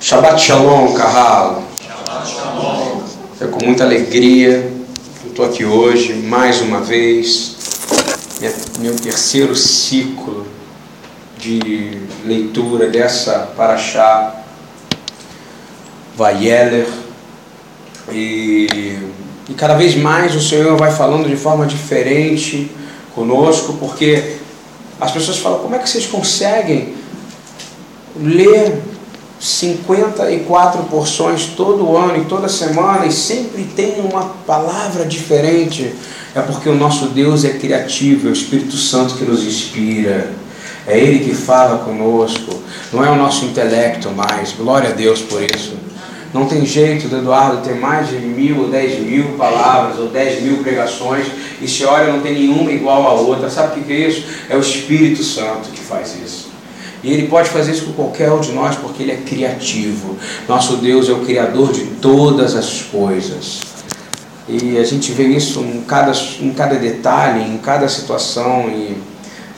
Shabbat Shalom, Carralo. É com muita alegria que eu estou aqui hoje, mais uma vez, meu terceiro ciclo de leitura dessa Paraxá Vayeler. E, e cada vez mais o Senhor vai falando de forma diferente conosco, porque as pessoas falam: como é que vocês conseguem ler 54 porções todo ano e toda semana e sempre tem uma palavra diferente. É porque o nosso Deus é criativo, é o Espírito Santo que nos inspira. É Ele que fala conosco, não é o nosso intelecto mais. Glória a Deus por isso. Não tem jeito do Eduardo ter mais de mil ou dez mil palavras ou dez mil pregações e se olha não tem nenhuma igual a outra. Sabe o que é isso? É o Espírito Santo que faz isso. E Ele pode fazer isso com qualquer um de nós porque Ele é criativo. Nosso Deus é o Criador de todas as coisas. E a gente vê isso em cada, em cada detalhe, em cada situação. E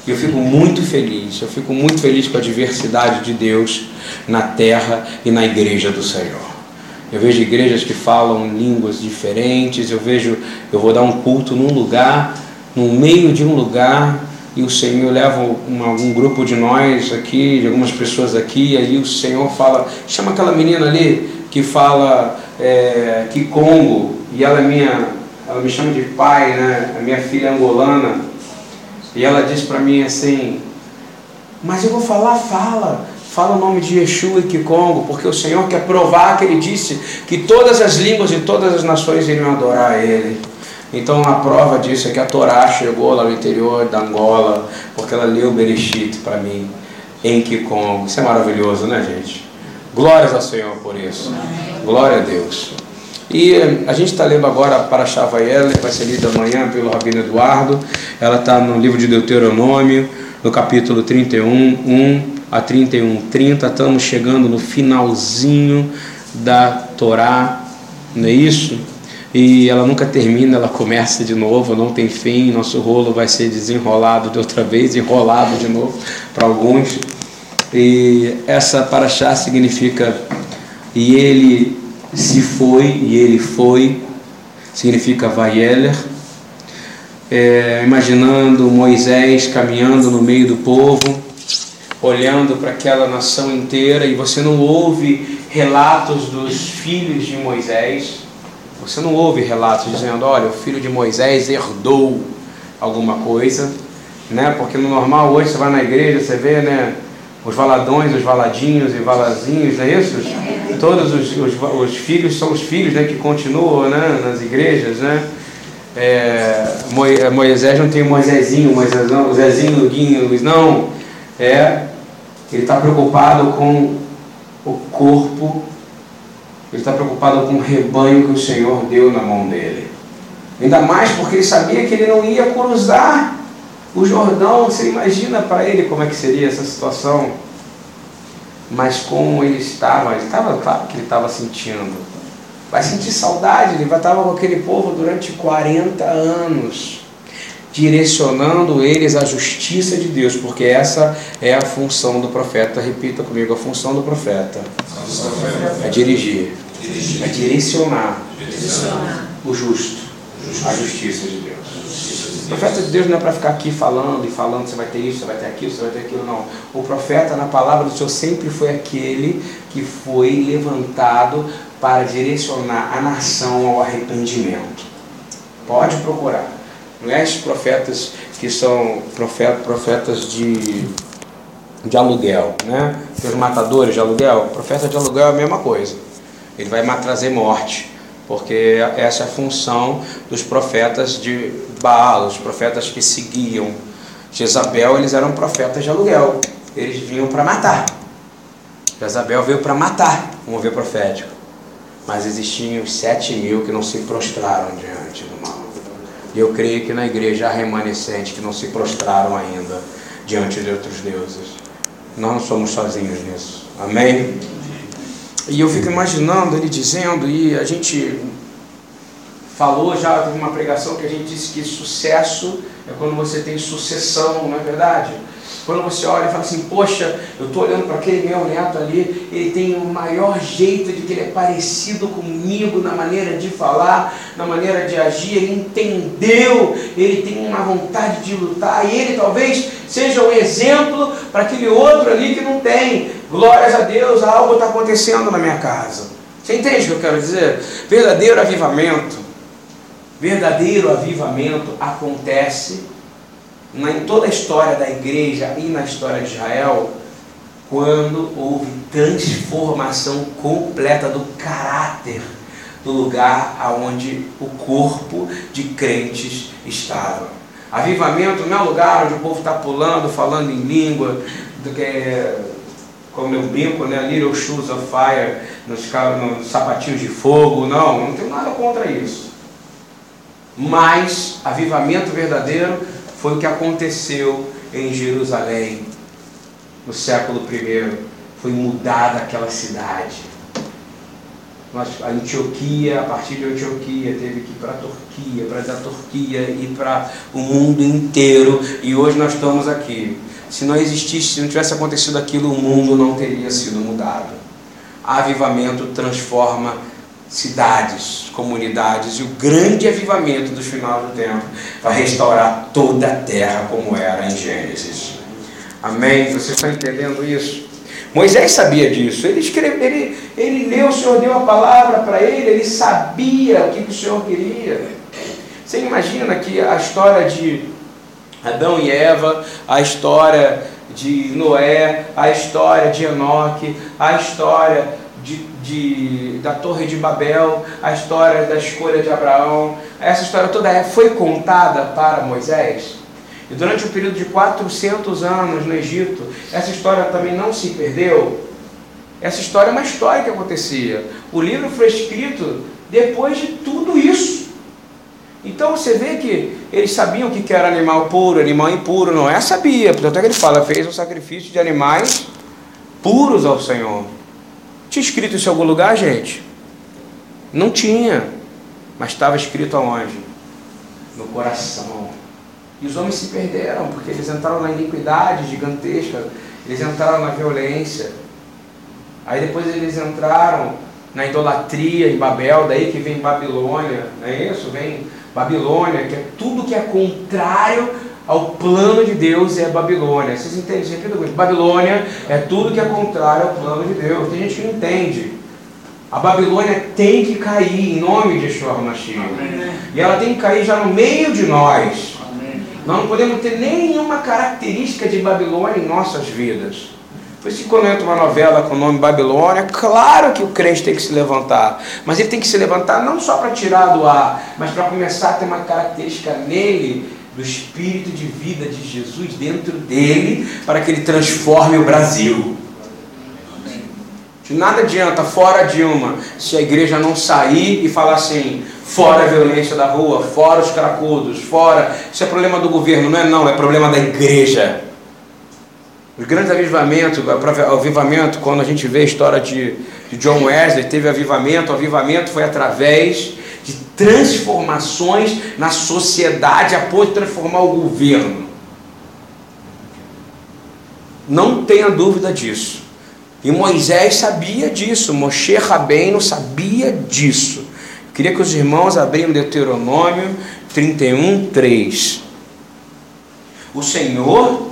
eu fico muito feliz, eu fico muito feliz com a diversidade de Deus na terra e na igreja do Senhor. Eu vejo igrejas que falam línguas diferentes, eu vejo, eu vou dar um culto num lugar, no meio de um lugar, e o Senhor leva um, algum grupo de nós aqui, de algumas pessoas aqui, e aí o Senhor fala, chama aquela menina ali que fala é, que Congo, e ela é minha, ela me chama de pai, né? A minha filha é angolana, e ela diz para mim assim, mas eu vou falar, fala, fala o nome de Yeshua e Kikongo, porque o Senhor quer provar que Ele disse que todas as línguas e todas as nações iriam adorar a Ele. Então a prova disso é que a Torá chegou lá no interior da Angola, porque ela leu Bereshit para mim em Kikongo. Isso é maravilhoso, né, gente? Glórias ao Senhor por isso. Glória a Deus. E a gente está lendo agora para Chavaiela, que vai ser lida amanhã pelo Rabino Eduardo. Ela está no livro de Deuteronômio, no capítulo 31, 1 a 31, 30. Estamos chegando no finalzinho da Torá, não é isso? E ela nunca termina, ela começa de novo, não tem fim, nosso rolo vai ser desenrolado de outra vez, enrolado de novo para alguns. E essa paraxá significa e ele se foi, e ele foi, significa Vayeler. É, imaginando Moisés caminhando no meio do povo, olhando para aquela nação inteira, e você não ouve relatos dos filhos de Moisés, você não ouve relatos dizendo, olha, o filho de Moisés herdou alguma coisa, né? Porque no normal hoje você vai na igreja, você vê, né? Os valadões, os valadinhos e valazinhos, não é isso? Todos os, os, os filhos são os filhos né, que continuam né, nas igrejas, né? É, Moisés não tem Moisésinho, Moisés não, Zezinho, o Guinho, não. É, ele está preocupado com o corpo ele está preocupado com o rebanho que o Senhor deu na mão dele. Ainda mais porque ele sabia que ele não ia cruzar o Jordão. Você imagina para ele como é que seria essa situação? Mas como ele estava, ele estava, claro que ele estava sentindo. Vai sentir saudade, ele estava com aquele povo durante 40 anos direcionando eles à justiça de Deus, porque essa é a função do profeta. Repita comigo: a função do profeta é dirigir, é direcionar o justo, a justiça de Deus. O profeta de Deus não é para ficar aqui falando e falando, você vai ter isso, você vai ter aquilo, você vai ter aquilo, não. O profeta, na palavra do Senhor, sempre foi aquele que foi levantado para direcionar a nação ao arrependimento. Pode procurar. Não é esses profetas que são profetas de, de aluguel, né? Os matadores de aluguel. profeta de aluguel é a mesma coisa. Ele vai trazer morte, porque essa é a função dos profetas de Baal, os profetas que seguiam Jezabel, eles eram profetas de aluguel. Eles vinham para matar. Jezabel veio para matar, um mover profético. Mas existiam sete mil que não se prostraram diante do mal. E eu creio que na igreja há remanescentes que não se prostraram ainda diante de outros deuses. Nós não somos sozinhos nisso. Amém? E eu fico imaginando ele dizendo, e a gente falou já, teve uma pregação que a gente disse que sucesso é quando você tem sucessão, não é verdade? Quando você olha e fala assim, poxa, eu estou olhando para aquele meu neto ali, ele tem o maior jeito de que ele é parecido comigo na maneira de falar, na maneira de agir, ele entendeu, ele tem uma vontade de lutar, e ele talvez seja um exemplo para aquele outro ali que não tem. Glórias a Deus, algo está acontecendo na minha casa. Você entende o que eu quero dizer? Verdadeiro avivamento. Verdadeiro avivamento acontece em toda a história da igreja e na história de Israel, quando houve transformação completa do caráter do lugar aonde o corpo de crentes estava. Avivamento não é um lugar onde o povo está pulando, falando em língua, do que é, como eu brinco, né? Little shoes of fire, nos, nos sapatinhos de fogo, não, não tenho nada contra isso. Mas avivamento verdadeiro foi o que aconteceu em Jerusalém no século I. Foi mudada aquela cidade. A Antioquia, a partir de Antioquia, teve que ir para a Turquia, para da Turquia e para o mundo inteiro. E hoje nós estamos aqui. Se não existisse, se não tivesse acontecido aquilo, o mundo não teria sido mudado. Avivamento transforma cidades, comunidades, e o grande avivamento do final do tempo vai restaurar toda a terra como era em Gênesis. Amém? Você está entendendo isso? Moisés sabia disso, ele, escreve, ele, ele leu, o Senhor deu a palavra para ele, ele sabia o que o Senhor queria. Você imagina que a história de Adão e Eva, a história de Noé, a história de Enoque, a história de, de, da Torre de Babel, a história da escolha de Abraão, essa história toda é, foi contada para Moisés. E durante um período de 400 anos no Egito, essa história também não se perdeu. Essa história é uma história que acontecia. O livro foi escrito depois de tudo isso. Então você vê que eles sabiam o que era animal puro, animal impuro. Não é? Sabia. Portanto, é que ele fala: fez um sacrifício de animais puros ao Senhor. Tinha escrito isso em algum lugar, gente? Não tinha. Mas estava escrito aonde? No coração. E os homens se perderam, porque eles entraram na iniquidade gigantesca, eles entraram na violência. Aí depois eles entraram na idolatria em Babel, daí que vem Babilônia, não é isso? Vem Babilônia, que é tudo que é contrário ao plano de Deus é Babilônia. Vocês entendem? Você entende? Babilônia é tudo que é contrário ao plano de Deus. Tem gente que não entende. A Babilônia tem que cair em nome de Yeshua HaMashiach. E ela tem que cair já no meio de nós. Amém. Nós não podemos ter nenhuma característica de Babilônia em nossas vidas. Por isso que quando entra uma novela com o nome Babilônia, claro que o crente tem que se levantar. Mas ele tem que se levantar não só para tirar do ar, mas para começar a ter uma característica nele do espírito de vida de Jesus dentro dele, para que ele transforme o Brasil. De nada adianta, fora Dilma, se a igreja não sair e falar assim, fora a violência da rua, fora os cracudos, fora. Isso é problema do governo, não é não, é problema da igreja. Os grandes avivamentos, o avivamento, quando a gente vê a história de, de John Wesley, teve avivamento, o avivamento foi através de transformações na sociedade a ponto de transformar o governo. Não tenha dúvida disso. E Moisés sabia disso, Moshe Rabbeinu sabia disso. Eu queria que os irmãos abriam Deuteronômio 31, 3. O Senhor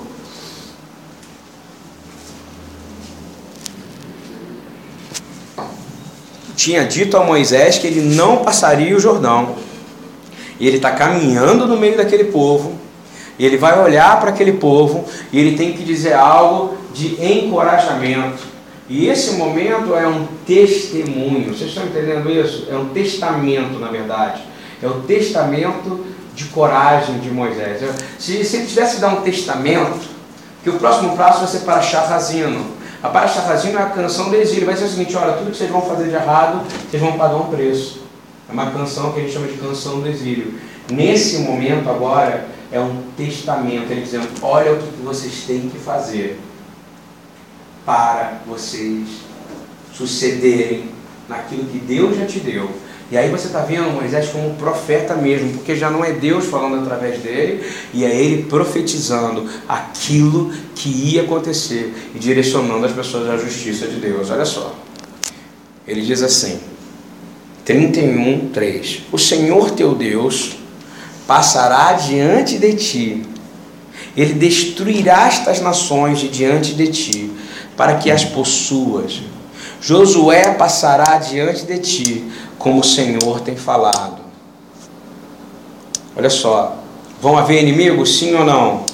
tinha dito a Moisés que ele não passaria o Jordão. E ele está caminhando no meio daquele povo, e ele vai olhar para aquele povo, e ele tem que dizer algo de encorajamento. E esse momento é um testemunho. Vocês estão entendendo isso? É um testamento, na verdade. É o testamento de coragem de Moisés. Se, se ele tivesse dar um testamento, que o próximo passo vai ser para Charrazino a Baixa Razina é a canção do exílio. Vai ser o seguinte: olha, tudo que vocês vão fazer de errado, vocês vão pagar um preço. É uma canção que a gente chama de canção do exílio. Nesse momento agora, é um testamento, ele dizendo: olha o que vocês têm que fazer para vocês sucederem naquilo que Deus já te deu. E aí você está vendo Moisés como profeta mesmo, porque já não é Deus falando através dele, e é ele profetizando aquilo que ia acontecer e direcionando as pessoas à justiça de Deus. Olha só. Ele diz assim, 31, 3: O Senhor teu Deus passará diante de ti, ele destruirá estas nações de diante de ti, para que as possuas. Josué passará diante de ti, como o Senhor tem falado. Olha só, vão haver inimigos, sim ou não?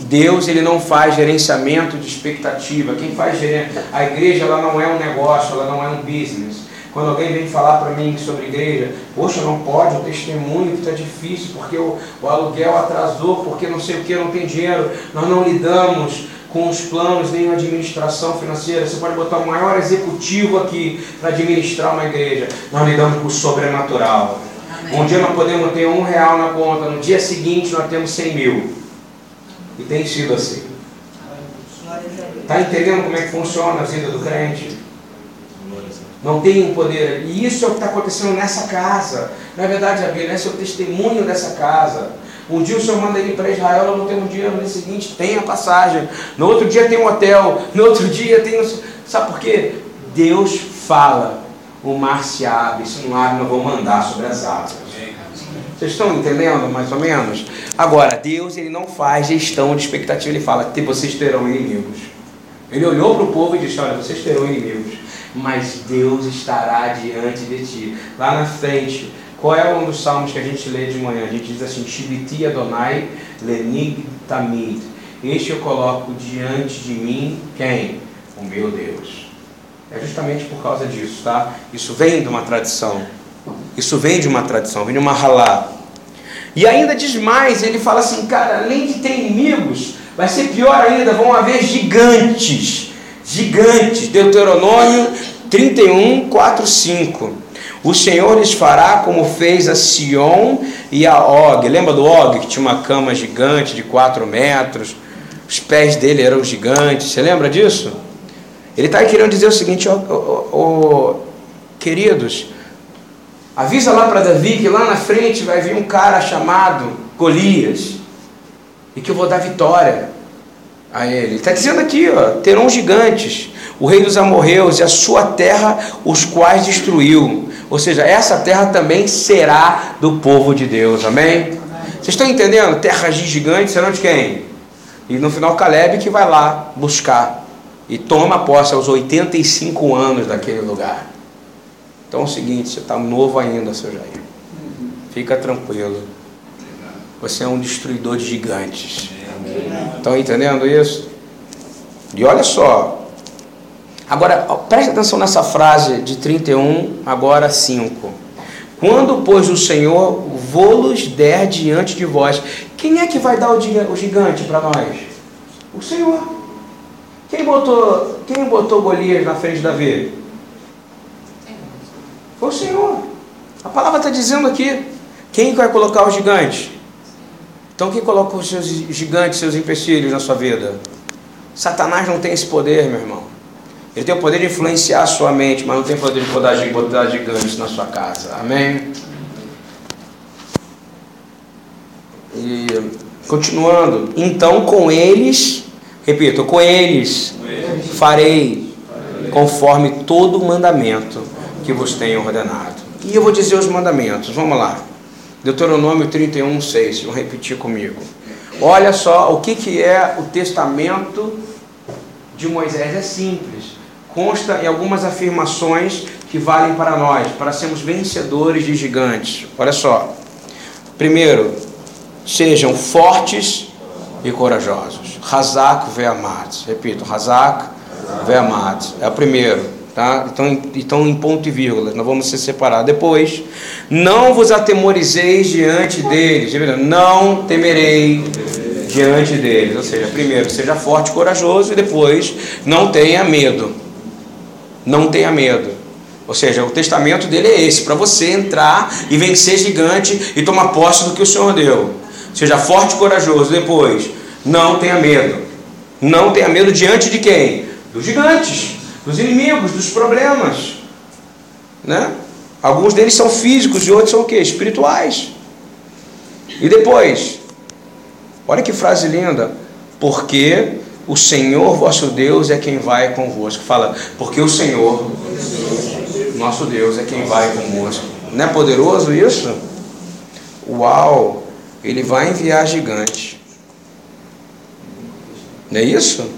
Deus ele não faz gerenciamento de expectativa. Quem faz gerenciamento, a igreja ela não é um negócio, ela não é um business. Quando alguém vem falar para mim sobre igreja, poxa, não pode, o testemunho está difícil, porque o, o aluguel atrasou, porque não sei o que, não tem dinheiro, nós não lidamos com os planos, nem administração financeira. Você pode botar o maior executivo aqui para administrar uma igreja. Nós lidamos com o sobrenatural. Amém. Um dia nós podemos ter um real na conta, no dia seguinte nós temos cem mil. E tem sido assim. Está entendendo como é que funciona a vida do crente? Não tem um poder. E isso é o que está acontecendo nessa casa. Na verdade, a Bíblia, esse é o testemunho dessa casa. Um dia o Senhor manda ele para Israel, ela não tem um dia, no dia seguinte tem a passagem. No outro dia tem um hotel, no outro dia tem. Sabe por quê? Deus fala, o mar se abre, se não abre, nós vamos mandar sobre as águas. Vocês estão entendendo mais ou menos? Agora, Deus ele não faz gestão de expectativa, ele fala que vocês terão inimigos. Ele olhou para o povo e disse: Olha, vocês terão inimigos, mas Deus estará diante de ti. Lá na frente, qual é um dos salmos que a gente lê de manhã? A gente diz assim: Shibiti Adonai Lenig Tamid. Este eu coloco diante de mim quem? O meu Deus. É justamente por causa disso, tá? Isso vem de uma tradição. Isso vem de uma tradição, vem de uma halá. E ainda diz mais, ele fala assim, cara, além de ter inimigos, vai ser pior ainda, vão haver gigantes. Gigantes. Deuteronômio 31, 4, 5. O Senhor lhes fará como fez a Sion e a Og. Lembra do Og, que tinha uma cama gigante de 4 metros? Os pés dele eram gigantes. Você lembra disso? Ele está querendo dizer o seguinte, ó, ó, ó, queridos, avisa lá para Davi que lá na frente vai vir um cara chamado Golias e que eu vou dar vitória a ele. Está dizendo aqui, ó, terão gigantes, o rei dos amorreus e a sua terra, os quais destruiu. Ou seja, essa terra também será do povo de Deus. Amém? Vocês estão entendendo? Terras de gigantes serão de quem? E no final Caleb que vai lá buscar e toma posse aos 85 anos daquele lugar. Então é o seguinte, você está novo ainda, seu Jair. Fica tranquilo. Você é um destruidor de gigantes. Estão entendendo isso? E olha só, Agora, preste atenção nessa frase de 31, agora 5. Quando, pois, o Senhor vos der diante de vós, quem é que vai dar o gigante para nós? O Senhor. Quem botou, quem botou Golias na frente de Davi? Foi o Senhor. A palavra está dizendo aqui. Quem vai colocar os gigantes? Então quem coloca os seus gigantes, seus empecilhos na sua vida? Satanás não tem esse poder, meu irmão. Ele tem o poder de influenciar a sua mente, mas não tem o poder de botar, botar gigantes na sua casa. Amém? E continuando, então com eles, repito, com eles farei conforme todo o mandamento que vos tenho ordenado. E eu vou dizer os mandamentos, vamos lá. Deuteronômio 31, 6, vão repetir comigo. Olha só o que, que é o testamento de Moisés, é simples consta em algumas afirmações que valem para nós, para sermos vencedores de gigantes. Olha só. Primeiro, sejam fortes e corajosos. Razak ve'amat. Repito, Razak ve'amat. É o primeiro. Tá? Então, então, em ponto e vírgula, nós vamos se separar. Depois, não vos atemorizeis diante deles. Não temerei diante deles. Ou seja, primeiro, seja forte e corajoso, e depois, não tenha medo. Não tenha medo. Ou seja, o testamento dele é esse, para você entrar e vencer gigante e tomar posse do que o Senhor deu. Seja forte e corajoso. Depois, não tenha medo. Não tenha medo diante de quem? Dos gigantes, dos inimigos, dos problemas. Né? Alguns deles são físicos e outros são o quê? Espirituais. E depois, olha que frase linda. Porque o Senhor vosso Deus é quem vai convosco. Fala, porque o Senhor, nosso Deus, é quem vai convosco. Não é poderoso isso? Uau! Ele vai enviar gigantes. Não é isso?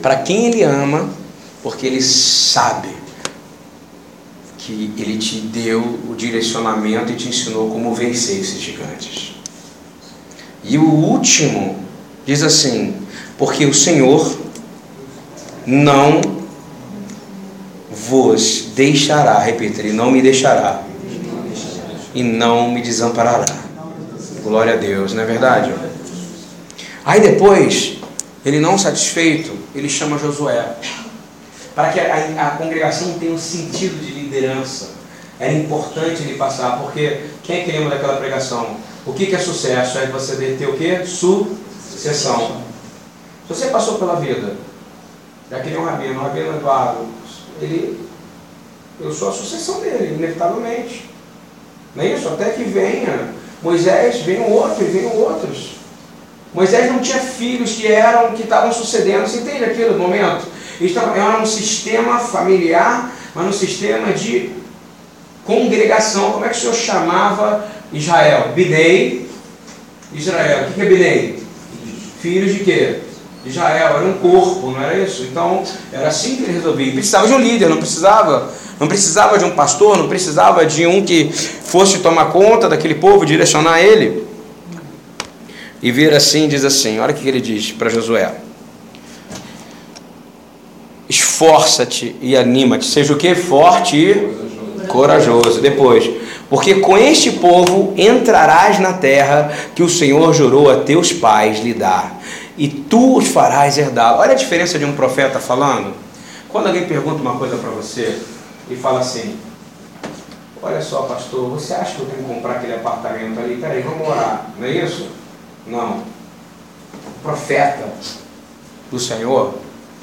Para quem ele ama, porque ele sabe que ele te deu o direcionamento e te ensinou como vencer esses gigantes. E o último diz assim: porque o Senhor não vos deixará, repetir, ele não me deixará e não me desamparará. Glória a Deus, não é verdade? Aí depois, ele não satisfeito, ele chama Josué para que a, a congregação tenha um sentido de liderança. Era importante ele passar, porque quem é que lembra daquela pregação? O que, que é sucesso? É você ter o que? Sucessão. Você passou pela vida, já que um rabino, o rabino Eduardo, ele, eu sou a sucessão dele, inevitavelmente. Não é isso? Até que venha Moisés, venham outros, venham outros. Moisés não tinha filhos que eram, que estavam sucedendo. Você entende aquilo no momento? Era um sistema familiar, mas um sistema de congregação. Como é que o Senhor chamava Israel? Bidei, Israel. O que é Bidei? Filhos de quê? Israel, era um corpo, não era isso? Então, era assim que ele resolvia. precisava de um líder, não precisava. Não precisava de um pastor, não precisava de um que fosse tomar conta daquele povo, direcionar ele. E vir assim, diz assim: olha o que ele diz para Josué esforça-te e anima-te. Seja o que? Forte e corajoso. Depois, porque com este povo entrarás na terra que o Senhor jurou a teus pais lhe dar, e tu os farás herdar. Olha a diferença de um profeta falando. Quando alguém pergunta uma coisa para você e fala assim: Olha só, pastor, você acha que eu tenho que comprar aquele apartamento ali? Peraí, vamos orar. Não é isso? Não. O profeta do Senhor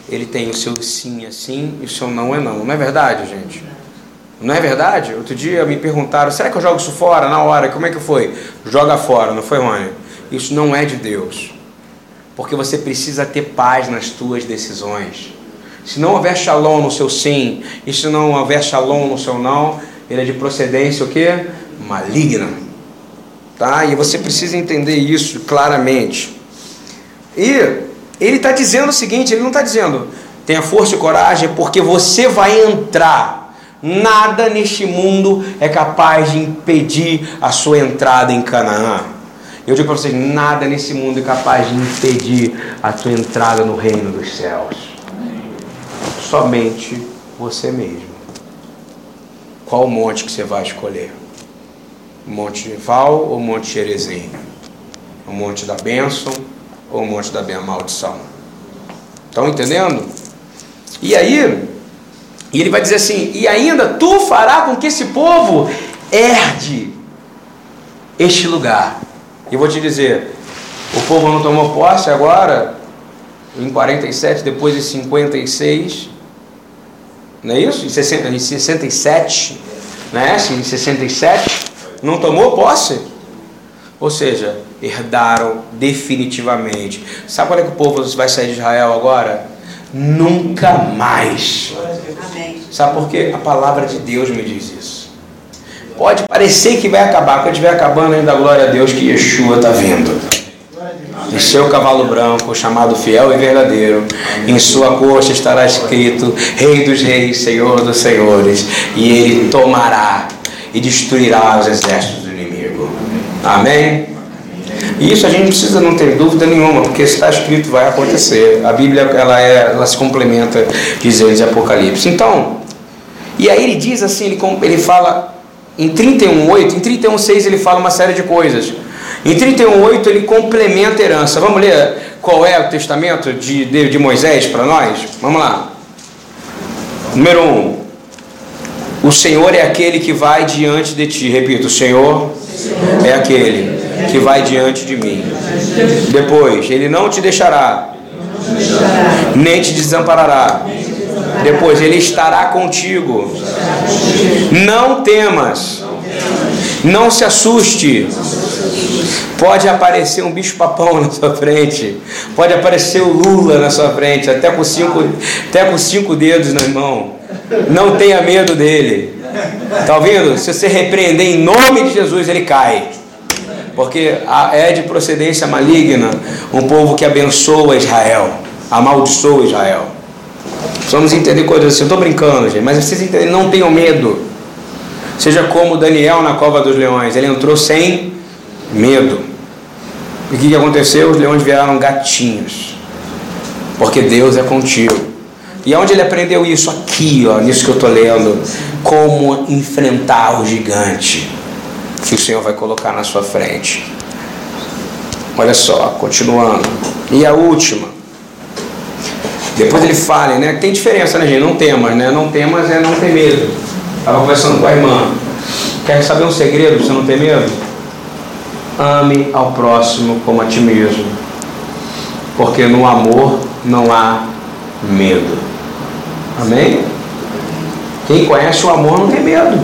ele tem o seu sim é sim e o seu não é não. Não é verdade, gente? Não é verdade? Outro dia me perguntaram, será que eu jogo isso fora na hora? Como é que foi? Joga fora, não foi, Rony? Isso não é de Deus. Porque você precisa ter paz nas tuas decisões. Se não houver shalom no seu sim, e se não houver shalom no seu não, ele é de procedência o quê? Maligna. Tá? E você precisa entender isso claramente. E ele está dizendo o seguinte: ele não está dizendo, tenha força e coragem, porque você vai entrar. Nada neste mundo é capaz de impedir a sua entrada em Canaã. Eu digo para vocês: nada nesse mundo é capaz de impedir a tua entrada no reino dos céus. Somente você mesmo. Qual monte que você vai escolher? Monte Val ou Monte Jerezim? O Monte da Bênção ou o monte da maldição. Estão entendendo? E aí, e ele vai dizer assim: e ainda tu fará com que esse povo herde este lugar. E vou te dizer: o povo não tomou posse agora, em 47, depois de 56, não é isso? Em, 60, em 67, né? Em 67, não tomou posse. Ou seja, herdaram definitivamente. Sabe quando é que o povo vai sair de Israel agora? Nunca mais. Sabe por quê? A palavra de Deus me diz isso. Pode parecer que vai acabar, quando estiver acabando ainda, glória a Deus que Yeshua está vindo. Em seu cavalo branco, chamado fiel e verdadeiro, em sua coxa estará escrito Rei dos Reis, Senhor dos Senhores, e ele tomará e destruirá os exércitos do inimigo. Amém? E isso a gente precisa não ter dúvida nenhuma, porque está escrito vai acontecer. A Bíblia ela, é, ela se complementa, diz eles, Apocalipse. Então, e aí ele diz assim, ele, ele fala em 31.8, em 31.6 ele fala uma série de coisas. Em 31.8 ele complementa a herança. Vamos ler qual é o testamento de, de, de Moisés para nós? Vamos lá. Número 1. Um, o Senhor é aquele que vai diante de ti. Repito, o Senhor é aquele que vai diante de mim. Depois, ele não te deixará, nem te desamparará. Depois, Ele estará contigo. Não temas. Não se assuste. Pode aparecer um bicho-papão na sua frente. Pode aparecer o Lula na sua frente, até com cinco, até com cinco dedos na mão. Não tenha medo dele. Está ouvindo? Se você repreender em nome de Jesus, ele cai. Porque é de procedência maligna um povo que abençoa Israel, amaldiçoa Israel. Vamos entender coisas assim. Eu estou brincando, gente, mas vocês entendem, não tenham medo. Seja como Daniel na cova dos leões, ele entrou sem medo. E o que aconteceu? Os leões viraram gatinhos. Porque Deus é contigo. E onde ele aprendeu isso? Aqui, ó, nisso que eu estou lendo. Como enfrentar o gigante que o Senhor vai colocar na sua frente. Olha só, continuando. E a última. Depois ele fala, né? Tem diferença, né, gente? Não temas, né? Não temas é não ter medo. Estava conversando com a irmã. Quer saber um segredo você não ter medo? Ame ao próximo como a ti mesmo. Porque no amor não há medo. Amém? Quem conhece o amor não tem medo.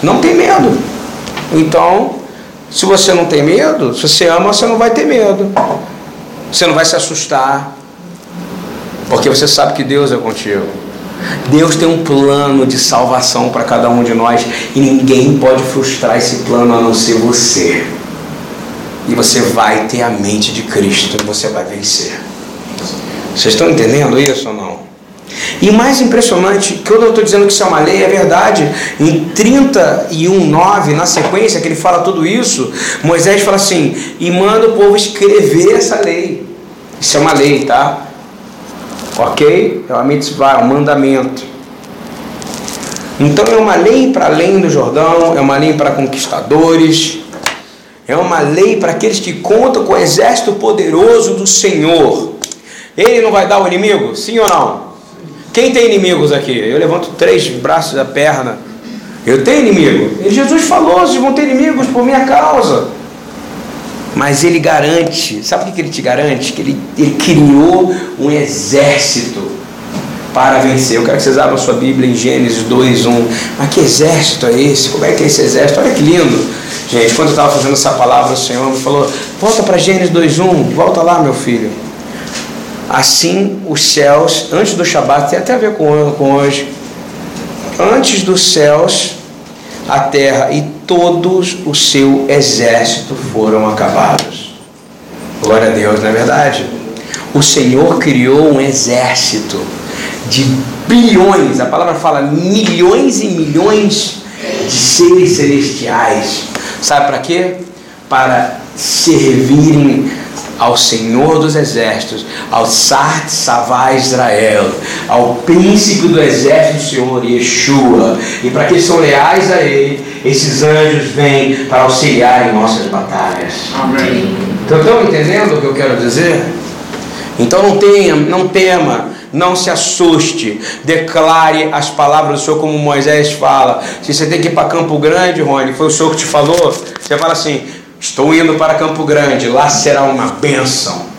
Não tem medo. Então, se você não tem medo, se você ama, você não vai ter medo. Você não vai se assustar. Porque você sabe que Deus é contigo. Deus tem um plano de salvação para cada um de nós e ninguém pode frustrar esse plano a não ser você. E você vai ter a mente de Cristo e você vai vencer. Vocês estão entendendo isso ou não? E mais impressionante, que eu estou dizendo que isso é uma lei, é verdade. Em 31:9, na sequência que ele fala tudo isso, Moisés fala assim: "E manda o povo escrever essa lei". Isso é uma lei, tá? OK? É uma mitzvah, é um mandamento. Então é uma lei para além do Jordão, é uma lei para conquistadores, é uma lei para aqueles que contam com o exército poderoso do Senhor. Ele não vai dar o inimigo? Sim ou não? Quem tem inimigos aqui? Eu levanto três braços da perna. Eu tenho inimigo. E Jesus falou: vocês vão ter inimigos por minha causa. Mas ele garante, sabe o que ele te garante? Que ele, ele criou um exército para vencer. Eu quero que vocês abram sua Bíblia em Gênesis 2, 1. Mas que exército é esse? Como é que é esse exército? Olha que lindo. Gente, quando eu estava fazendo essa palavra, o Senhor me falou: volta para Gênesis 2, 1. Volta lá, meu filho. Assim, os céus, antes do Shabat, tem até a ver com, com hoje. Antes dos céus, a terra e todos o seu exército foram acabados. Glória a Deus, não é verdade? O Senhor criou um exército de bilhões, a palavra fala milhões e milhões de seres celestiais. Sabe para quê? Para servirem ao Senhor dos Exércitos, ao Sart Savá Israel, ao príncipe do exército do Senhor, Yeshua. E para que são leais a Ele, esses anjos vêm para auxiliar em nossas batalhas. Amém. Então, estão entendendo o que eu quero dizer? Então não tenha, não tema, não se assuste, declare as palavras do Senhor como Moisés fala. Se você tem que ir para Campo Grande, Rony, foi o Senhor que te falou, você fala assim: Estou indo para Campo Grande, lá será uma bênção.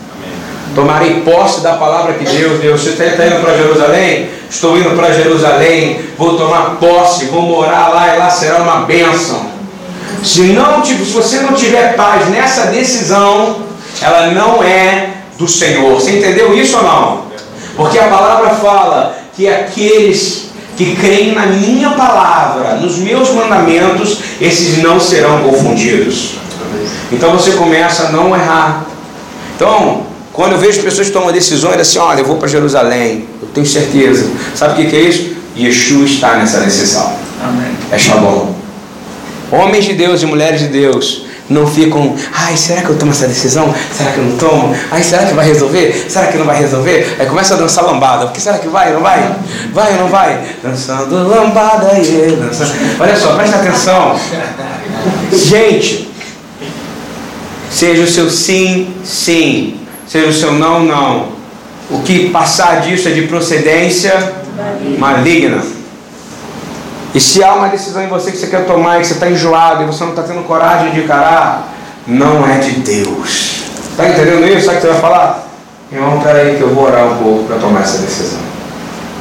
Tomarei posse da palavra que Deus deu. Você está indo para Jerusalém? Estou indo para Jerusalém, vou tomar posse, vou morar lá e lá será uma bênção. Se, não, se você não tiver paz nessa decisão, ela não é do Senhor. Você entendeu isso ou não? Porque a palavra fala que aqueles que creem na minha palavra, nos meus mandamentos, esses não serão confundidos. Então você começa a não errar. Então, quando eu vejo pessoas que tomam decisões assim, olha, eu vou para Jerusalém, eu tenho certeza. Sabe o que, é isso? Yeshua está nessa decisão. Amém. É Shalom. Homens de Deus e mulheres de Deus não ficam, ai, será que eu tomo essa decisão? Será que eu não tomo? Ai, será que vai resolver? Será que não vai resolver? Aí começa a dançar lambada. Porque será que vai ou não vai? Vai ou não vai? Dançando lambada, yeah, dançando. Olha só, presta atenção. Gente, Seja o seu sim, sim. Seja o seu não, não. O que passar disso é de procedência maligna. E se há uma decisão em você que você quer tomar e que você está enjoado e você não está tendo coragem de encarar, não é de Deus. Está entendendo isso? Sabe o que você vai falar? Irmão, peraí que eu vou orar um pouco para tomar essa decisão.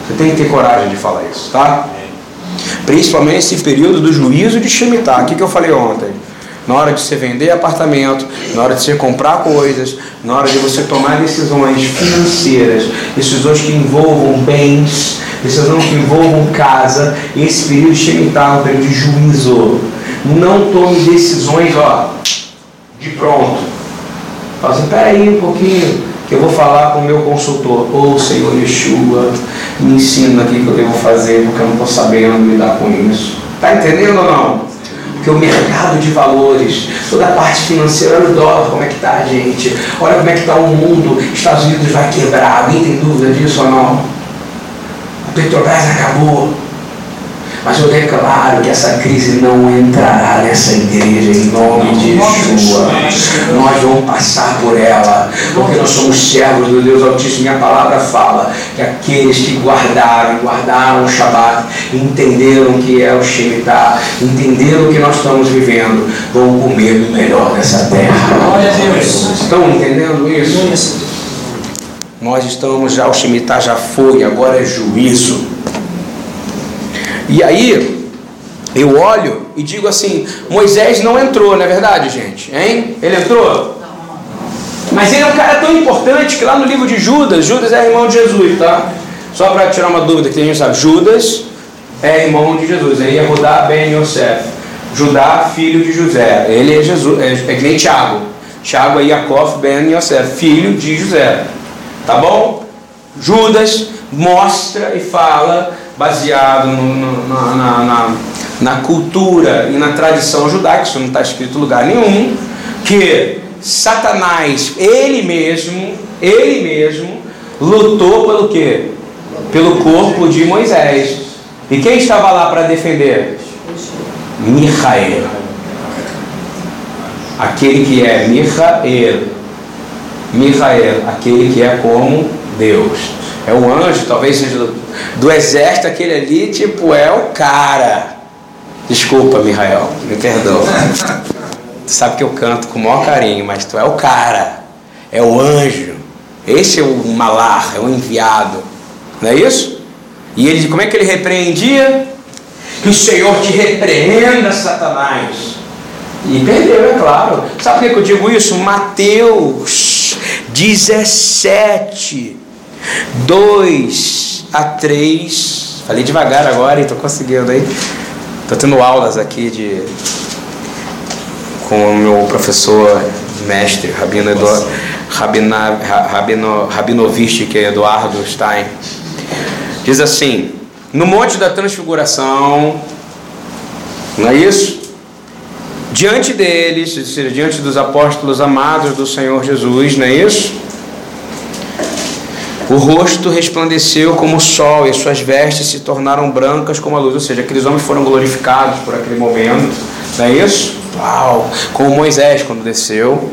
Você tem que ter coragem de falar isso, tá? Principalmente nesse período do juízo de Shemitah. O que, que eu falei ontem? Na hora de você vender apartamento, na hora de você comprar coisas, na hora de você tomar decisões financeiras, decisões que envolvam bens, decisões que envolvam casa, esse período Shemitah é um período de juízo. Não tome decisões, ó, de pronto. Fala assim, peraí um pouquinho que eu vou falar com o meu consultor. Ô oh, Senhor Yeshua, me ensina aqui o que eu devo fazer, porque eu não estou sabendo lidar com isso. Está entendendo ou não? Porque o mercado de valores, toda a parte financeira, olha o dólar, como é que está, gente? Olha como é que está o mundo. Estados Unidos vai quebrar. Alguém tem dúvida disso ou não? A Petrobras acabou. Mas eu declaro que essa crise não entrará nessa igreja em nome de Yeshua. Nós vamos passar por ela, porque nós somos servos do Deus Altíssimo. Minha palavra fala que aqueles que guardaram, guardaram o Shabat, entenderam que é o Shemitah, entenderam o que nós estamos vivendo, vão comer do melhor dessa terra. Estão entendendo isso? Nós estamos já, o Shemitah já foi, agora é juízo. E aí, eu olho e digo assim: Moisés não entrou, não é verdade, gente? Hein? Ele entrou? Mas ele é um cara tão importante que lá no livro de Judas, Judas é irmão de Jesus, tá? Só para tirar uma dúvida que a gente sabe, Judas é irmão de Jesus, aí é Judá ben Yosef, Judá filho de José, ele é Jesus, é, é que nem Tiago, Tiago é Yaakov ben Yosef, filho de José, tá bom? Judas mostra e fala baseado no, no, na, na, na, cultura e na tradição judaica, isso não está escrito em lugar nenhum, que Satanás, ele mesmo, ele mesmo, lutou pelo quê? Pelo corpo de Moisés. E quem estava lá para defender? Michael. Aquele que é Michael. Michael, aquele que é como Deus. É um anjo, talvez seja do, exército, aquele ali, tipo, é o cara. Desculpa, Mihael, me perdoa. Tu sabe que eu canto com o maior carinho, mas tu é o cara, é o anjo. Esse é o malar, é o enviado. Não é isso? E ele, como é que ele repreendia? Que o Senhor te repreenda, Satanás. E perdeu, é claro. Sabe por que eu digo isso? Mateus 17, 2 a 3. Falei devagar agora e estou conseguindo aí. Estou tendo aulas aqui de com o meu professor mestre, Rabino, Eduardo, Rabina, Rabino, Rabinovich, que é Eduardo Stein. Diz assim: No Monte da Transfiguração, não é isso? Diante deles, diante dos apóstolos amados do Senhor Jesus, não é isso? O rosto resplandeceu como o sol e suas vestes se tornaram brancas como a luz. Ou seja, aqueles homens foram glorificados por aquele momento. Não é isso? Uau! Como Moisés quando desceu.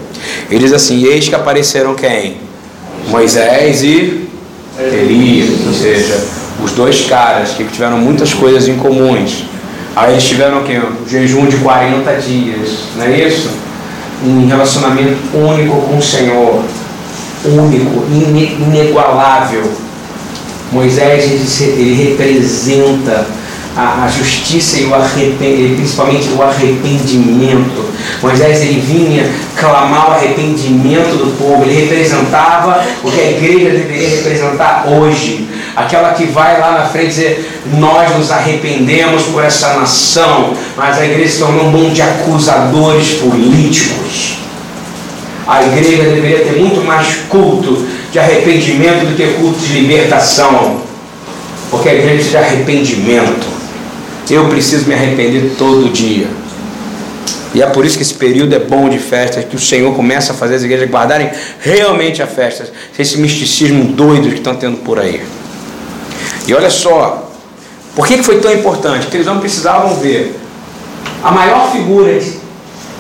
Ele diz assim: Eis que apareceram quem? Moisés e Elias. Ou seja, os dois caras que tiveram muitas coisas em comuns. Aí eles tiveram o quê? Um jejum de 40 dias. Não é isso? Um relacionamento único com o Senhor único, inigualável. Moisés ele representa a, a justiça e o arrependimento, principalmente o arrependimento. Moisés ele vinha clamar o arrependimento do povo, ele representava o que a igreja deveria representar hoje. Aquela que vai lá na frente dizer: Nós nos arrependemos por essa nação, mas a igreja se tornou um mundo de acusadores políticos. A igreja deveria ter muito mais culto de arrependimento do que culto de libertação. Porque a igreja precisa de arrependimento. Eu preciso me arrepender todo dia. E é por isso que esse período é bom de festas, que o Senhor começa a fazer as igrejas guardarem realmente a festa, esse misticismo doido que estão tendo por aí. E olha só, por que foi tão importante? Porque eles não precisavam ver a maior figura de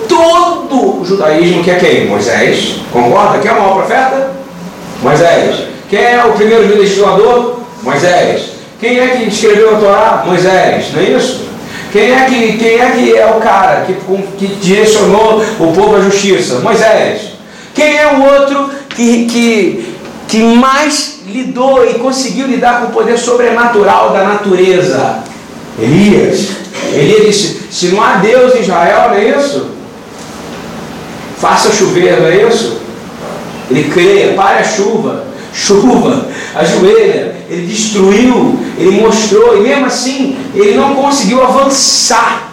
todo o judaísmo que é quem? Moisés. Concorda? Quem é o maior profeta? Moisés. Quem é o primeiro legislador? Moisés. Quem é que escreveu a Torá? Moisés. Não é isso? Quem é que, quem é, que é o cara que, que direcionou o povo à justiça? Moisés. Quem é o outro que, que que mais lidou e conseguiu lidar com o poder sobrenatural da natureza? Elias. Elias disse: se não há Deus em Israel, não é isso? Faça chover, não é isso? Ele creia, pare a chuva, chuva, ajoelha, ele destruiu, ele mostrou, e mesmo assim ele não conseguiu avançar.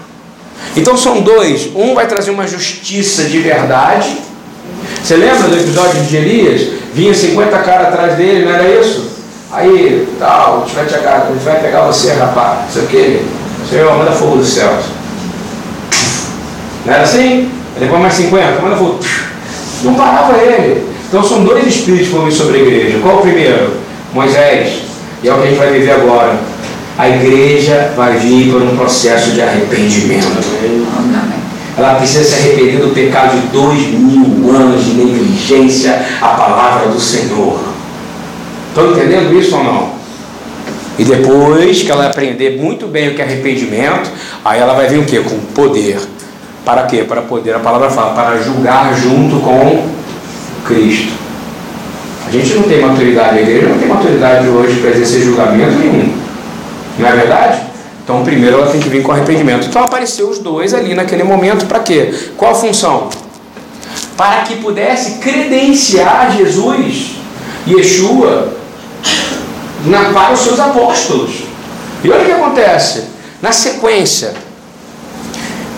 Então são dois: um vai trazer uma justiça de verdade. Você lembra do episódio de Elias? Vinha 50 caras atrás dele, não era isso? Aí, tal, a gente vai, te, a gente vai pegar você, rapaz. Não sei o que. Senhor, manda fogo dos céus. Não era assim? Depois mais 50, manda fogo. Não parava ele. Então são dois espíritos que sobre a igreja. Qual o primeiro? Moisés. E é o que a gente vai viver agora. A igreja vai vir por um processo de arrependimento. Ela precisa se arrepender do pecado de dois mil anos de negligência à palavra do Senhor. Estão entendendo isso ou não? E depois que ela aprender muito bem o que é arrependimento, aí ela vai vir o que? Com poder. Para quê? Para poder, a palavra fala, para julgar junto com Cristo. A gente não tem maturidade, a igreja não tem maturidade hoje para exercer julgamento nenhum. Não é verdade? Então, primeiro ela tem que vir com arrependimento. Então, apareceu os dois ali naquele momento para quê? Qual a função? Para que pudesse credenciar Jesus, Yeshua, na, para os seus apóstolos. E olha o que acontece. Na sequência,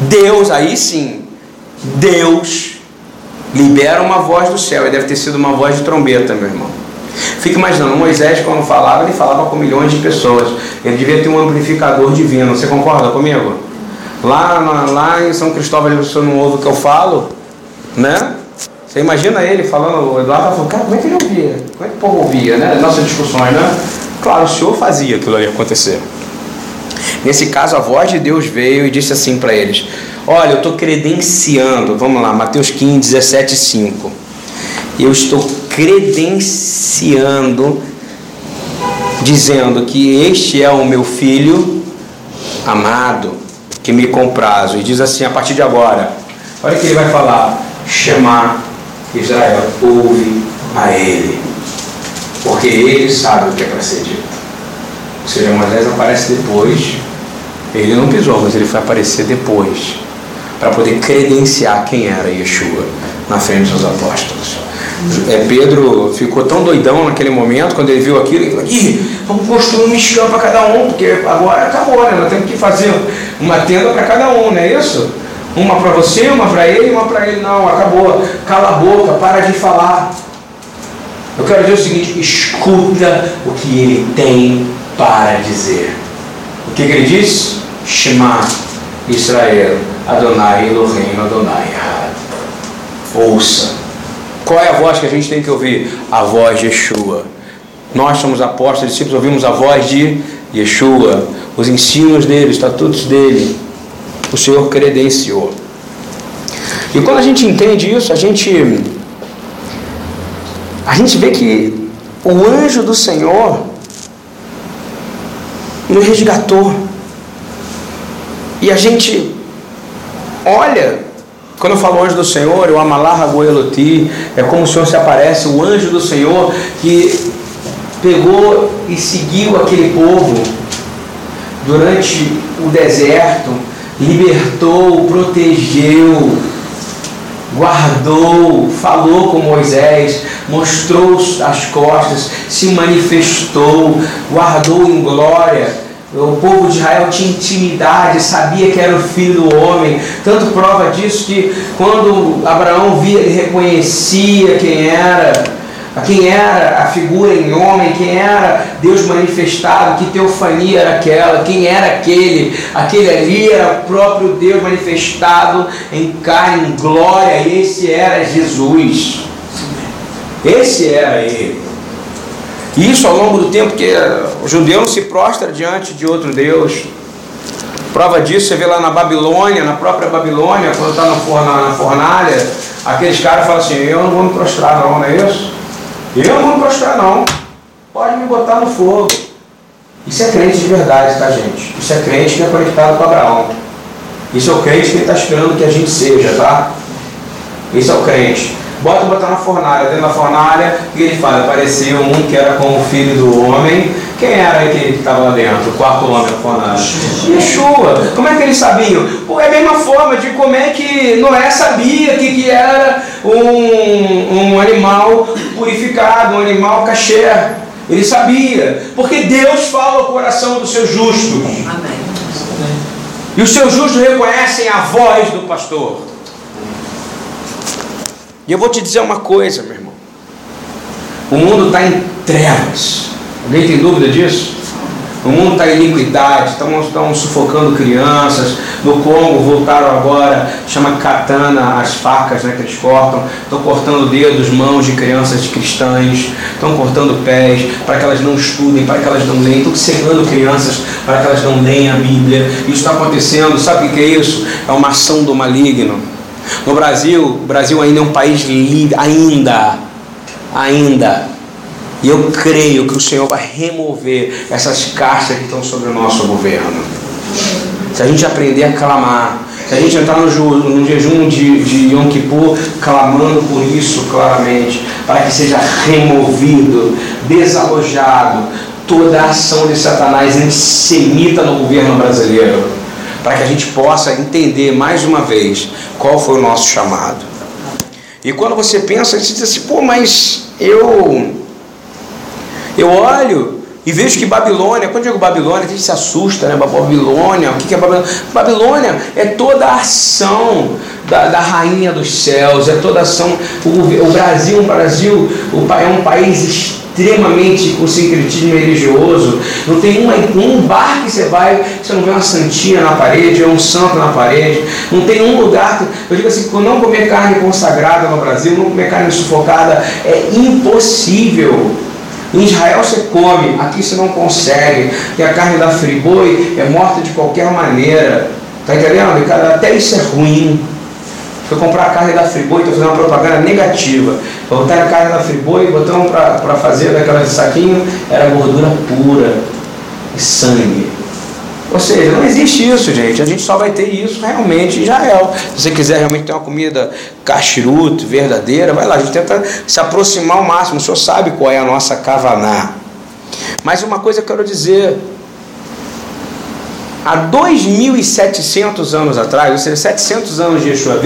Deus, aí sim, Deus libera uma voz do céu, e deve ter sido uma voz de trombeta, meu irmão. Fica imaginando, Moisés, quando falava, ele falava com milhões de pessoas. Ele devia ter um amplificador divino. Você concorda comigo? Lá, lá em São Cristóvão, você não ouve o que eu falo, né? Você imagina ele falando, o Eduardo falando, cara, como é que ele ouvia? Como é que o povo ouvia, né? Nossas discussões, né? Claro, o Senhor fazia aquilo ali acontecer. Nesse caso, a voz de Deus veio e disse assim para eles: Olha, eu estou credenciando, vamos lá, Mateus 15, 17, 5. Eu estou credenciando, dizendo que este é o meu filho amado, que me comprazo. E diz assim a partir de agora: Olha o que ele vai falar: chamar Israel, ouve a ele, porque ele sabe o que é para ser dito. Ou seja, Moisés aparece depois ele não pisou, mas ele foi aparecer depois, para poder credenciar quem era Yeshua na frente dos apóstolos. É, Pedro ficou tão doidão naquele momento, quando ele viu aquilo, ele falou, Ih, vamos construir uma escama para cada um, porque agora acabou, né? Nós temos que fazer uma tenda para cada um, não é isso? Uma para você, uma para ele, uma para ele. Não, acabou. Cala a boca, para de falar. Eu quero dizer o seguinte: escuta o que ele tem para dizer. O que, que ele diz? Shema Israel, Adonai Elohim Adonai Ouça. Qual é a voz que a gente tem que ouvir? A voz de Yeshua. Nós somos apóstolos, discípulos, ouvimos a voz de Yeshua, os ensinos dele, os estatutos dele. O Senhor credenciou. E quando a gente entende isso, a gente a gente vê que o anjo do Senhor nos resgatou. E a gente olha, quando eu falo anjo do Senhor, o Amalarra Goeloti, é como o Senhor se aparece, o anjo do Senhor que pegou e seguiu aquele povo durante o deserto, libertou, protegeu, guardou, falou com Moisés, mostrou as costas, se manifestou, guardou em glória. O povo de Israel tinha intimidade, sabia que era o filho do homem. Tanto prova disso que quando Abraão via, ele reconhecia quem era quem era a figura em homem, quem era Deus manifestado, que teofania era aquela, quem era aquele, aquele ali era o próprio Deus manifestado em carne, em glória, e esse era Jesus. Esse era ele. Isso ao longo do tempo que o judeu não se prostra diante de outro Deus. Prova disso você vê lá na Babilônia, na própria Babilônia, quando está na fornalha, aqueles caras falam assim, eu não vou me prostrar não, não é isso? Eu não vou me prostrar não. Pode me botar no fogo. Isso é crente de verdade, tá gente? Isso é crente que é conectado com Abraão. Isso é o crente que está esperando que a gente seja, tá? Isso é o crente. Bota botar na fornalha. Dentro da fornalha, o que ele fala? Apareceu um que era como o filho do homem. Quem era que estava lá dentro? O quarto homem da fornalha? Yeshua. Como é que eles sabiam? Pô, é a mesma forma de como é que Noé sabia que, que era um, um animal purificado, um animal caché. Ele sabia, porque Deus fala ao coração dos seus justos. Amém. E os seus justos reconhecem a voz do pastor. E eu vou te dizer uma coisa, meu irmão. O mundo está em trevas. Alguém tem dúvida disso? O mundo está em iniquidade, estão, sufocando crianças. No Congo voltaram agora, chama katana, as facas né, que eles cortam. Estão cortando dedos, mãos de crianças cristãs. Estão cortando pés para que elas não estudem, para que elas não leiam. Estão cegando crianças para que elas não leiam a Bíblia. Isso está acontecendo. Sabe o que é isso? É uma ação do maligno. No Brasil, o Brasil ainda é um país livre, ainda, ainda. E eu creio que o Senhor vai remover essas caixas que estão sobre o nosso governo. Se a gente aprender a clamar, se a gente entrar no, no jejum de, de Yom Kippur, clamando por isso claramente, para que seja removido, desalojado toda a ação de Satanás antissemita no governo brasileiro para que a gente possa entender mais uma vez qual foi o nosso chamado. E quando você pensa, você diz assim, pô, mas eu eu olho e vejo que Babilônia, quando eu digo Babilônia, a gente se assusta, né? Babilônia, o que é Babilônia? Babilônia é toda a ação da, da rainha dos céus, é toda ação. O, o Brasil, o Brasil o, é um país extremamente com sincretismo religioso. Não tem uma, um bar que você vai, você não vê uma santinha na parede, ou um santo na parede. Não tem um lugar. Eu digo assim, não comer carne consagrada no Brasil, não comer carne sufocada, é impossível. Em Israel você come, aqui você não consegue. E a carne da friboi é morta de qualquer maneira. Está entendendo? Até isso é ruim. Foi comprar a carne da Friboi, estou fazendo uma propaganda negativa. Botaram a carne da Friboi, botamos para fazer daquela saquinho, era gordura pura e sangue. Ou seja, não existe isso, gente. A gente só vai ter isso realmente em Israel. Se você quiser realmente ter uma comida cachiruto, verdadeira, vai lá. A gente tenta se aproximar ao máximo. O senhor sabe qual é a nossa kavaná. Mas uma coisa eu quero dizer. Há 2.700 anos atrás, ou seja, 700 anos de Yeshua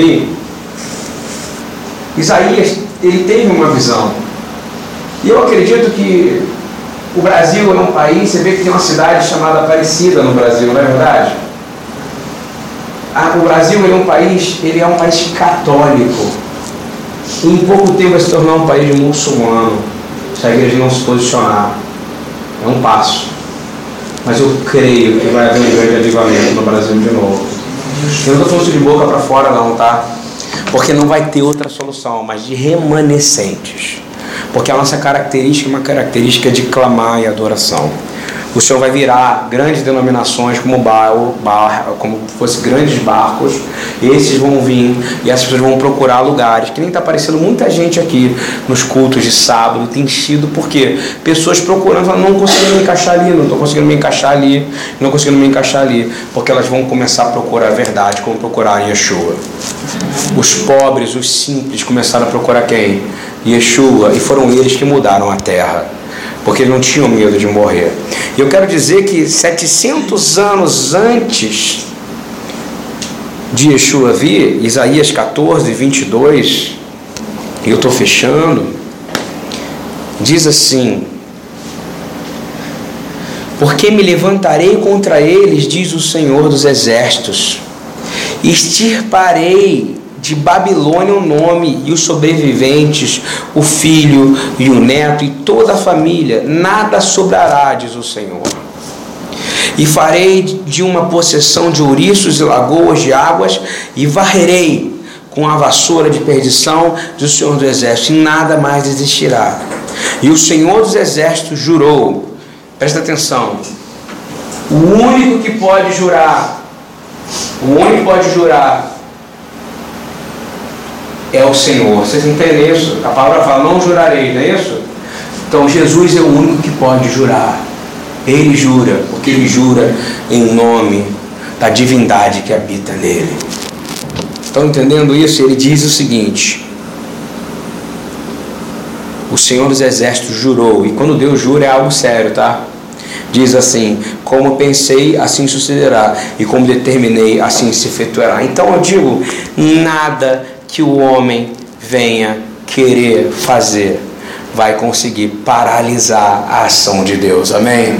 Isaías ele teve uma visão. E eu acredito que o Brasil é um país, você vê que tem uma cidade chamada Aparecida no Brasil, não é verdade? Ah, o Brasil é um país, ele é um país católico. E em pouco tempo vai se tornar um país muçulmano, se a igreja não se posicionar. É um passo. Mas eu creio que vai haver um grande avivamento no Brasil de novo. Eu não estou falando de boca para fora não, tá? Porque não vai ter outra solução, mas de remanescentes. Porque a nossa característica é uma característica de clamar e adoração o Senhor vai virar grandes denominações como bar, bar como fosse grandes barcos, esses vão vir e as pessoas vão procurar lugares, que nem está aparecendo muita gente aqui nos cultos de sábado, tem sido porque pessoas procurando, falando, não conseguindo me encaixar ali, não estou conseguindo me encaixar ali, não conseguindo me encaixar ali, porque elas vão começar a procurar a verdade, como procurar Yeshua. Os pobres, os simples começaram a procurar quem? Yeshua, e foram eles que mudaram a terra porque não tinham medo de morrer. E eu quero dizer que 700 anos antes de Yeshua vir, Isaías 14, 22, e eu estou fechando, diz assim: Porque me levantarei contra eles, diz o Senhor dos Exércitos, extirparei de Babilônia o nome e os sobreviventes, o filho e o neto e toda a família, nada sobrará, diz o Senhor. E farei de uma possessão de ouriços e lagoas de águas, e varrerei com a vassoura de perdição do Senhor do Exército, e nada mais existirá. E o Senhor dos Exércitos jurou, presta atenção, o único que pode jurar, o único que pode jurar é o Senhor. Vocês entendem isso? A palavra fala, não jurarei, não é isso? Então Jesus é o único que pode jurar. Ele jura, porque ele jura em nome da divindade que habita nele. Estão entendendo isso? Ele diz o seguinte: Senhor dos Exércitos jurou, e quando Deus jura é algo sério, tá? Diz assim: Como pensei, assim sucederá, e como determinei, assim se efetuará. Então eu digo: nada que o homem venha querer fazer vai conseguir paralisar a ação de Deus. Amém?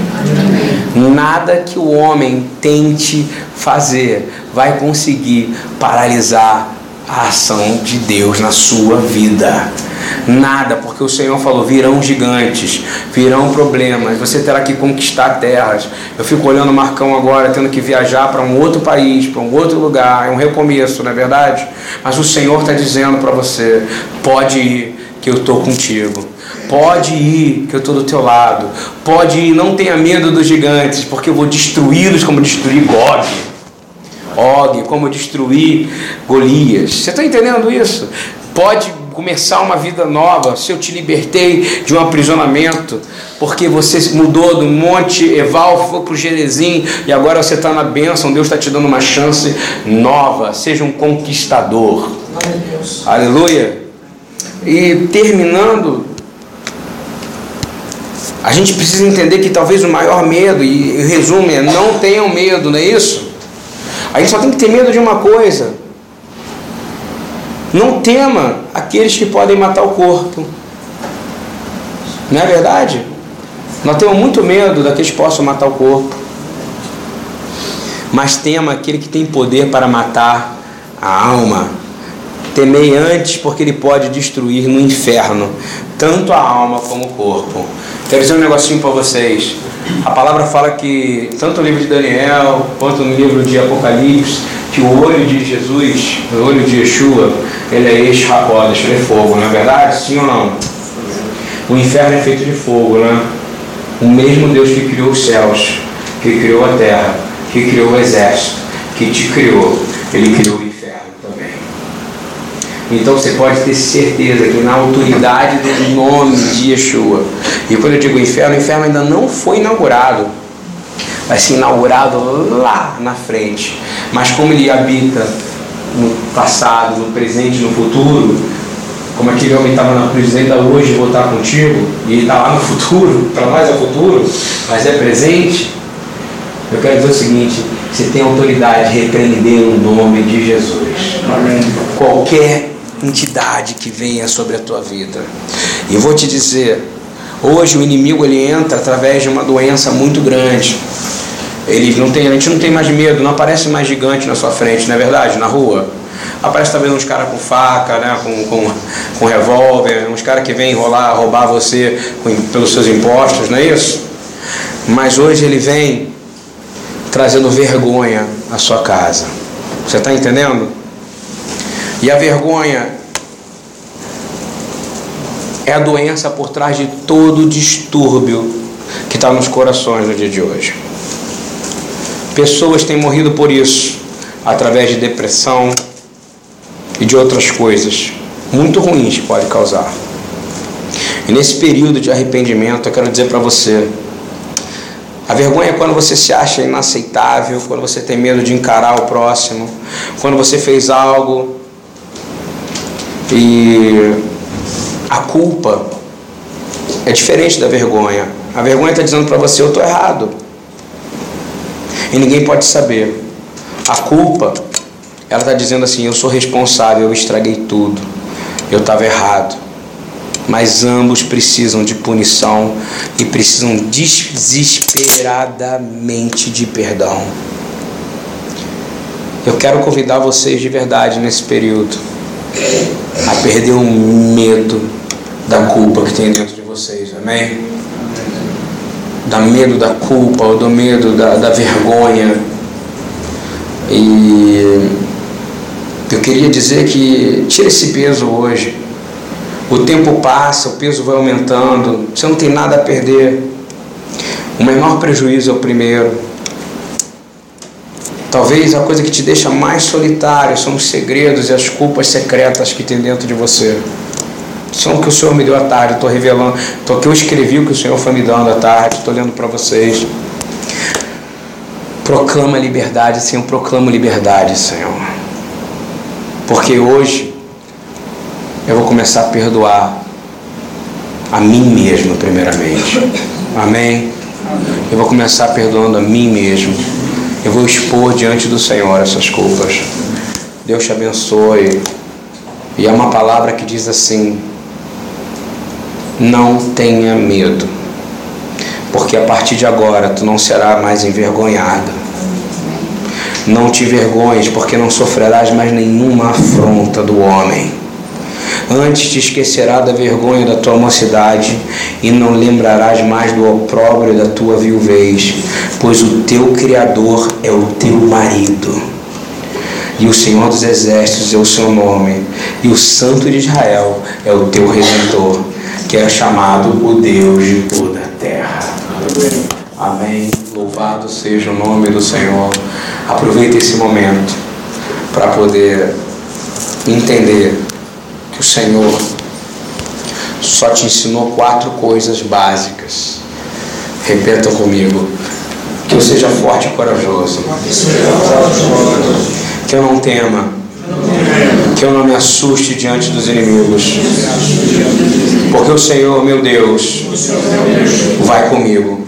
Amém? Nada que o homem tente fazer vai conseguir paralisar a ação de Deus na sua vida. Nada, porque o Senhor falou: virão gigantes, virão problemas, você terá que conquistar terras. Eu fico olhando o Marcão agora, tendo que viajar para um outro país, para um outro lugar, é um recomeço, não é verdade? Mas o Senhor está dizendo para você: pode ir, que eu estou contigo. Pode ir, que eu estou do teu lado. Pode ir, não tenha medo dos gigantes, porque eu vou destruí-los como destruí Gog. Og, como destruir Golias. Você está entendendo isso? Pode começar uma vida nova, se eu te libertei de um aprisionamento, porque você mudou do Monte Eval, foi para o Gerezim e agora você está na bênção, Deus está te dando uma chance nova, seja um conquistador. Aleluia. E terminando, a gente precisa entender que talvez o maior medo, e o resumo é não tenham medo, não é isso? A gente só tem que ter medo de uma coisa. Não tema aqueles que podem matar o corpo. Não é verdade? Nós temos muito medo daqueles que possam matar o corpo. Mas tema aquele que tem poder para matar a alma. Temei antes, porque ele pode destruir no inferno tanto a alma como o corpo. Quero dizer um negocinho para vocês. A palavra fala que, tanto no livro de Daniel quanto no livro de Apocalipse, que o olho de Jesus, o olho de Yeshua, ele é ex-racodas, ele é fogo, não é verdade? Sim ou não? O inferno é feito de fogo, né? O mesmo Deus que criou os céus, que criou a terra, que criou o exército, que te criou, ele criou o. Então você pode ter certeza que na autoridade do nome de Yeshua, e quando eu digo inferno, o inferno ainda não foi inaugurado vai ser inaugurado lá na frente. Mas como ele habita no passado, no presente, no futuro, como aquele homem estava na cruz ainda hoje vou estar contigo, e ele está lá no futuro, para nós é futuro, mas é presente, eu quero dizer o seguinte, você tem autoridade de repreender o nome de Jesus. Amém. Qualquer entidade que venha sobre a tua vida. E vou te dizer, hoje o inimigo ele entra através de uma doença muito grande. Ele não tem, a gente não tem mais medo, não aparece mais gigante na sua frente, não é verdade? Na rua. Aparece também uns caras com faca, né? com, com, com revólver, uns caras que vêm enrolar, roubar você com, pelos seus impostos, não é isso? Mas hoje ele vem trazendo vergonha à sua casa. Você está entendendo? E a vergonha é a doença por trás de todo o distúrbio que está nos corações no dia de hoje. Pessoas têm morrido por isso, através de depressão e de outras coisas muito ruins que pode causar. E nesse período de arrependimento, eu quero dizer para você: a vergonha é quando você se acha inaceitável, quando você tem medo de encarar o próximo, quando você fez algo e a culpa é diferente da vergonha. A vergonha está dizendo para você: eu estou errado e ninguém pode saber. A culpa, ela está dizendo assim: eu sou responsável, eu estraguei tudo, eu estava errado. Mas ambos precisam de punição e precisam desesperadamente de perdão. Eu quero convidar vocês de verdade nesse período a perder o medo da culpa que tem dentro de vocês, amém? da medo da culpa ou do medo da, da vergonha. E eu queria dizer que tira esse peso hoje. O tempo passa, o peso vai aumentando, você não tem nada a perder. O menor prejuízo é o primeiro. Talvez a coisa que te deixa mais solitário são os segredos e as culpas secretas que tem dentro de você são que o Senhor me deu à tarde, estou revelando, estou que eu escrevi o que o Senhor foi me dando à tarde, estou lendo para vocês. Proclama liberdade, Senhor, proclamo liberdade, Senhor. Porque hoje eu vou começar a perdoar. a mim mesmo, primeiramente. Amém? Eu vou começar perdoando a mim mesmo. Eu vou expor diante do Senhor essas culpas. Deus te abençoe. E é uma palavra que diz assim: não tenha medo, porque a partir de agora tu não serás mais envergonhada. Não te vergonhes, porque não sofrerás mais nenhuma afronta do homem. Antes te esquecerá da vergonha da tua mocidade e não lembrarás mais do opróbrio da tua viuvez, pois o teu Criador é o teu marido. E o Senhor dos Exércitos é o seu nome, e o Santo de Israel é o teu Redentor, que é chamado o Deus de toda a terra. Amém. Amém. Louvado seja o nome do Senhor. Aproveite esse momento para poder entender o Senhor só te ensinou quatro coisas básicas. Repetam comigo. Que eu seja forte e corajoso. Que eu não tema. Que eu não me assuste diante dos inimigos. Porque o Senhor, meu Deus, vai comigo.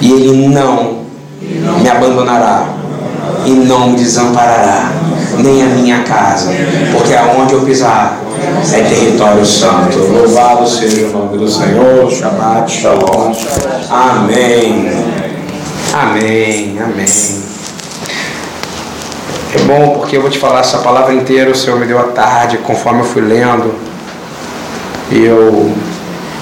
E Ele não me abandonará e não me desamparará nem a minha casa, porque aonde eu pisar é território santo. Louvado seja o nome do Senhor. Shabbat Shalom. Amém. Amém. Amém. É bom porque eu vou te falar essa palavra inteira, o Senhor me deu à tarde, conforme eu fui lendo. E eu